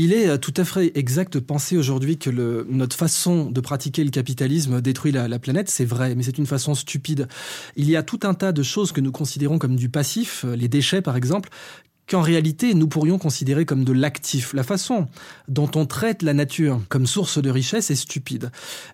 Il est euh, tout à fait exact de penser aujourd'hui que notre façon de pratiquer le capitalisme détruit la, la planète, c'est vrai, mais c'est une façon stupide. Il y a tout un tas de choses que nous considérons comme du passif, euh, les déchets par exemple, qu'en réalité nous pourrions considérer comme de l'actif. La façon dont on traite la nature comme source de richesse est stupide.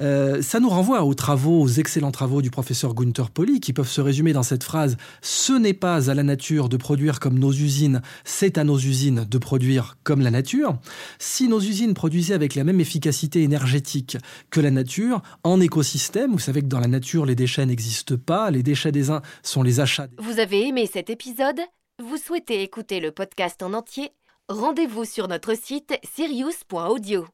Euh, ça nous renvoie aux travaux, aux excellents travaux du professeur Gunther Pauli, qui peuvent se résumer dans cette phrase Ce n'est pas à la nature de produire comme nos usines, c'est à nos usines de produire comme la nature. Si nos usines produisaient avec la même efficacité énergétique que la nature, en écosystème, vous savez que dans la nature les déchets n'existent pas, les déchets des uns sont les achats. Vous avez aimé cet épisode? Vous souhaitez écouter le podcast en entier? Rendez-vous sur notre site sirius.audio.